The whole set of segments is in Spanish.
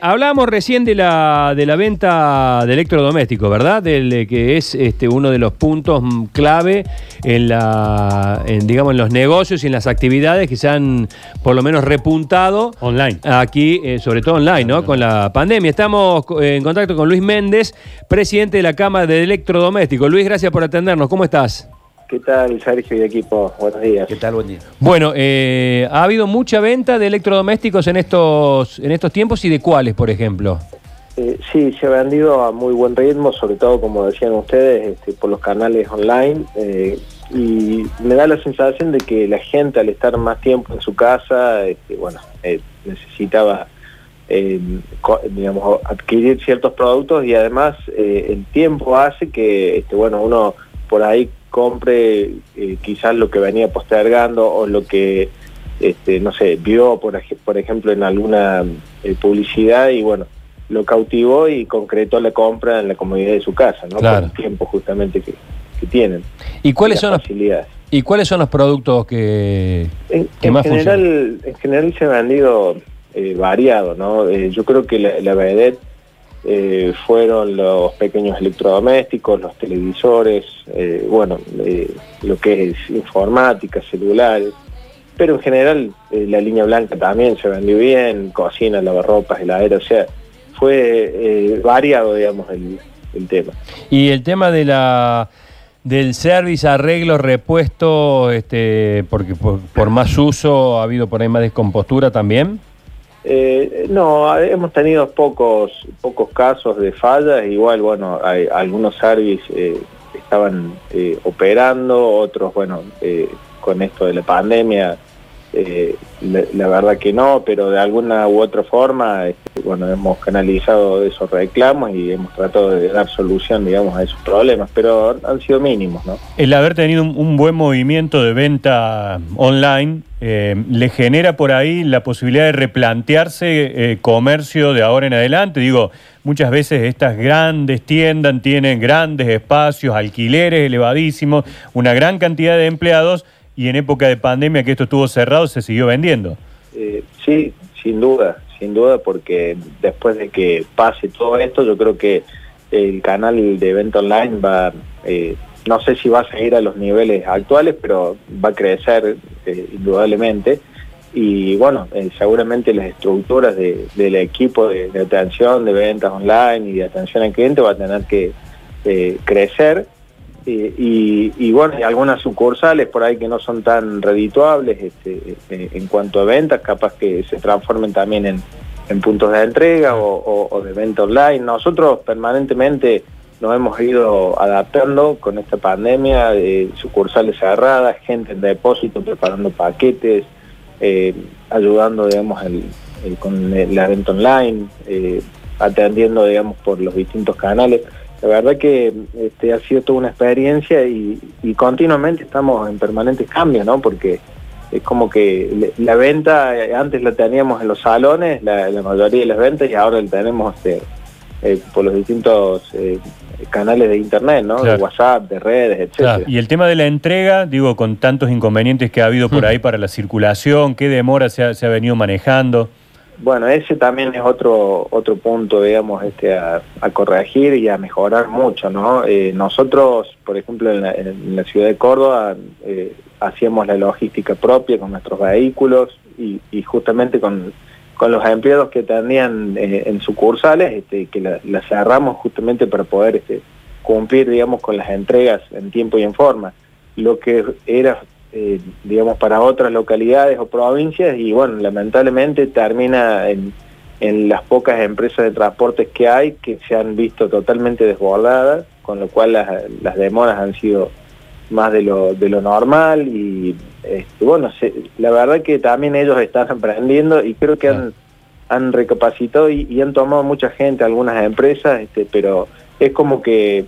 Hablábamos recién de la, de la venta de electrodomésticos, ¿verdad? Del, que es este, uno de los puntos clave en, la, en, digamos, en los negocios y en las actividades que se han por lo menos repuntado Online. aquí, eh, sobre todo online, ¿no? Con la pandemia. Estamos en contacto con Luis Méndez, presidente de la Cámara de Electrodomésticos. Luis, gracias por atendernos. ¿Cómo estás? ¿Qué tal, Sergio y equipo? Buenos días. ¿Qué tal? Buen día. Bueno, eh, ¿ha habido mucha venta de electrodomésticos en estos, en estos tiempos y de cuáles, por ejemplo? Eh, sí, se ha vendido a muy buen ritmo, sobre todo, como decían ustedes, este, por los canales online. eh, y me da la sensación de que la gente, al estar más tiempo en su casa, este, bueno, eh, necesitaba, eh, co- digamos, adquirir ciertos productos y además eh, el tiempo hace que, este, bueno, uno por ahí compre eh, quizás lo que venía postergando o lo que, este, no sé, vio, por, por ejemplo, en alguna eh, publicidad y bueno, lo cautivó y concretó la compra en la comodidad de su casa, ¿no? Claro. Por el tiempo justamente que, que tienen. ¿Y cuáles las son los, facilidades. y cuáles son los productos que, En, ¿Qué en más general, en general se ha vendido eh, variado, ¿no? Eh, yo creo que la, la vedette eh, fueron los pequeños electrodomésticos, los televisores, eh, bueno, eh, lo que es informática, celulares, pero en general eh, la línea blanca también se vendió bien, cocina, lavarropas, heladera, o sea, fue eh, variado, digamos, el, el tema. Y el tema de la del service, arreglo, repuesto, este, porque por, por más uso ha habido por ahí más descompostura también. Eh, no, hemos tenido pocos pocos casos de fallas, igual, bueno, hay, algunos service eh, estaban eh, operando, otros, bueno, eh, con esto de la pandemia, eh, la, verdad que no, pero de alguna u otra forma, este, bueno, hemos canalizado esos reclamos y hemos tratado de dar solución, digamos, a esos problemas, pero han sido mínimos, ¿no? El haber tenido un, un buen movimiento de venta online eh, le genera por ahí la posibilidad de replantearse eh, comercio de ahora en adelante. Digo, muchas veces estas grandes tiendas tienen grandes espacios, alquileres elevadísimos, una gran cantidad de empleados y en época de pandemia que esto estuvo cerrado se siguió vendiendo. Eh, sí, sin duda, sin duda, porque después de que pase todo esto, yo creo que el canal de venta online va, eh, no sé si va a seguir a los niveles actuales, pero va a crecer eh, indudablemente. Y bueno, seguramente las estructuras de- del equipo de, de atención, de ventas online y de atención al cliente va a tener que crecer. Y, y bueno, hay algunas sucursales por ahí que no son tan redituables este, este, en cuanto a ventas, capaz que se transformen también en, puntos de entrega o, de venta online. Nosotros permanentemente nos hemos ido adaptando con esta pandemia, eh, sucursales cerradas, gente en depósito preparando paquetes, eh, ayudando, digamos, con la venta online, eh, atendiendo, digamos, por los distintos canales. La verdad que este, ha sido toda una experiencia y, y continuamente estamos en permanentes cambios, ¿no? Porque es como que le- la venta, eh, antes la teníamos en los salones, la, la mayoría de las ventas, y ahora la tenemos este, eh, por los distintos eh, canales de internet, ¿no? Claro. De WhatsApp, de redes, etcétera. Y el tema de la entrega, digo, con tantos inconvenientes que ha habido por Mm. ahí para la circulación, qué demora se ha, se ha venido manejando. Bueno, ese también es otro otro punto, digamos, este a, corregir y a mejorar mucho, ¿no? Eh, nosotros, por ejemplo, en la, ciudad de Córdoba eh, hacíamos la logística propia con nuestros vehículos y, justamente con, con los empleados que atendían eh, en sucursales, este, que la, la cerramos justamente para poder este, cumplir, digamos, con las entregas en tiempo y en forma. Lo que era eh, digamos, para otras localidades o provincias y bueno, lamentablemente termina en, en las pocas empresas de transportes que hay que se han visto totalmente desbordadas, con lo cual las, las demoras han sido más de lo, de lo normal y este, bueno, se- la verdad que también ellos están aprendiendo y creo que han, han recapacitado y, y han tomado mucha gente, algunas empresas, este, pero es como que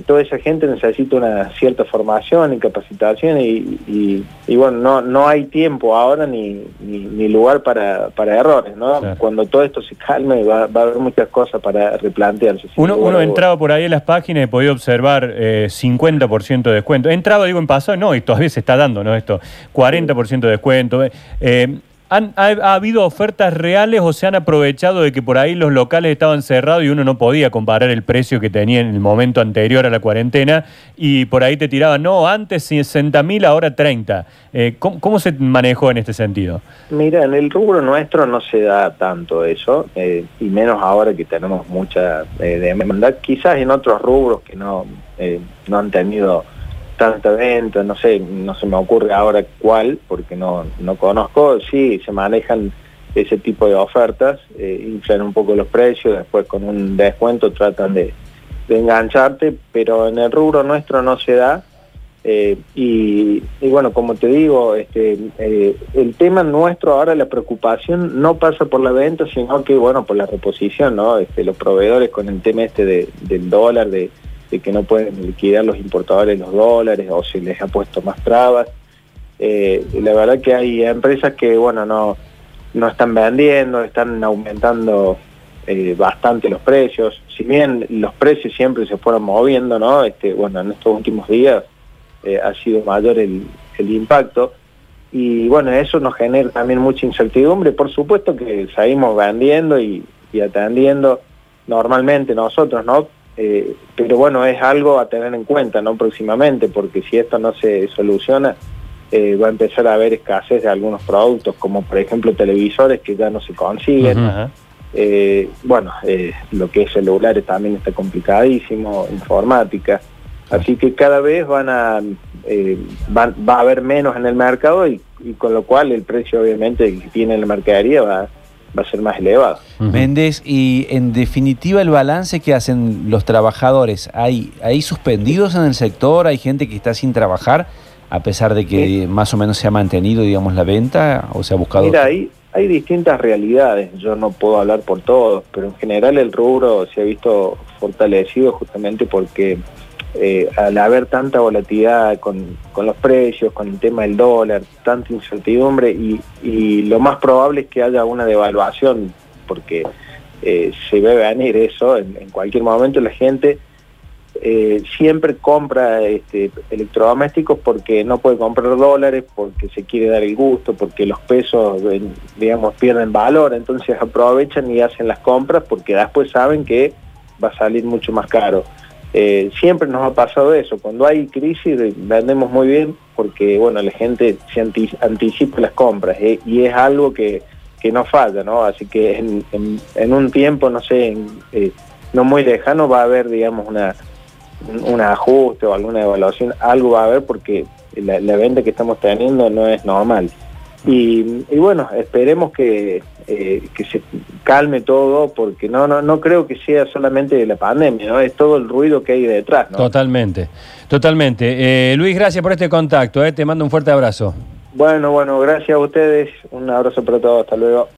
toda esa gente necesita una cierta formación y capacitación y, y- y bueno, no, no hay tiempo ahora ni, ni, ni lugar para, para errores, ¿no? Claro. Cuando todo esto se calme va, va a haber muchas cosas para replantearse. Uno, uno entraba por ahí en las páginas y podía observar eh, 50% de descuento. Entraba, digo, en pasado, no, y todavía se está dando, ¿no? Esto, 40% de descuento. Eh, ¿Han, ha, habido ofertas reales o se han aprovechado de que por ahí los locales estaban cerrados y uno no podía comparar el precio que tenía en el momento anterior a la cuarentena y por ahí te tiraban, no, antes 60 mil, ahora 30? Eh, ¿cómo, se manejó en este sentido? Mira, en el rubro nuestro no se da tanto eso, eh, y menos ahora que tenemos mucha eh, demanda. Quizás en otros rubros que no, no han tenido tanta venta, no sé, no se me ocurre ahora cuál, porque no, no conozco, sí, se manejan ese tipo de ofertas, eh, inflan un poco los precios, después con un descuento tratan de, engancharte, pero en el rubro nuestro no se da. Eh, y, bueno, como te digo, este, eh, el tema nuestro ahora, la preocupación no pasa por la venta, sino que, bueno, por la reposición, ¿no? Este, los proveedores con el tema este del dólar, de, que no pueden liquidar los importadores los dólares o se les ha puesto más trabas. Eh, la verdad que hay empresas que, bueno, no, no están vendiendo, están aumentando eh, bastante los precios. Si bien los precios siempre se fueron moviendo, ¿no? Este, bueno, en estos últimos días eh, ha sido mayor el, el impacto. Y bueno, eso nos genera también mucha incertidumbre. Por supuesto que seguimos vendiendo y, y atendiendo normalmente nosotros, ¿no? Eh, pero bueno, es algo a tener en cuenta ¿no? próximamente, porque si esto no se soluciona, eh, va a empezar a haber escasez de algunos productos, como por ejemplo televisores que ya no se consiguen. Eh, bueno, lo que es celulares también está complicadísimo, informática. Así que cada vez van a va a haber menos en el mercado y, y, con lo cual el precio obviamente que tiene la mercadería va, va a ser más elevado. Méndez, y en definitiva el balance que hacen los trabajadores, ¿hay, ¿hay suspendidos en el sector? ¿Hay gente que está sin trabajar a pesar de que más o menos se ha mantenido, digamos, la venta o se ha buscado? Mira, hay, hay distintas realidades, yo no puedo hablar por todos, pero en general el rubro se ha visto fortalecido justamente porque eh, al haber tanta volatilidad con, los precios, con el tema del dólar, tanta incertidumbre y, lo más probable es que haya una devaluación porque eh, se ve venir eso, en, cualquier momento la gente eh, siempre compra este, electrodomésticos porque no puede comprar dólares, porque se quiere dar el gusto, porque los pesos, digamos, pierden valor, entonces aprovechan y hacen las compras porque después saben que va a salir mucho más caro. Eh, siempre nos ha pasado eso, cuando hay crisis vendemos muy bien porque bueno la gente se anticipa las compras eh, y es algo que, que, no falla, ¿no? Así que en, un tiempo, no sé, eh, no muy lejano va a haber, digamos, una un ajuste o alguna evaluación, algo va a haber porque la, venta que estamos teniendo no es normal. Y, bueno, esperemos que, eh, que se calme todo, porque no, no, no creo que sea solamente la pandemia, ¿no? Es todo el ruido que hay detrás, ¿no? Totalmente, totalmente. Eh, Luis, gracias por este contacto, ¿eh? te mando un fuerte abrazo. Bueno, bueno, gracias a ustedes, un abrazo para todos, hasta luego.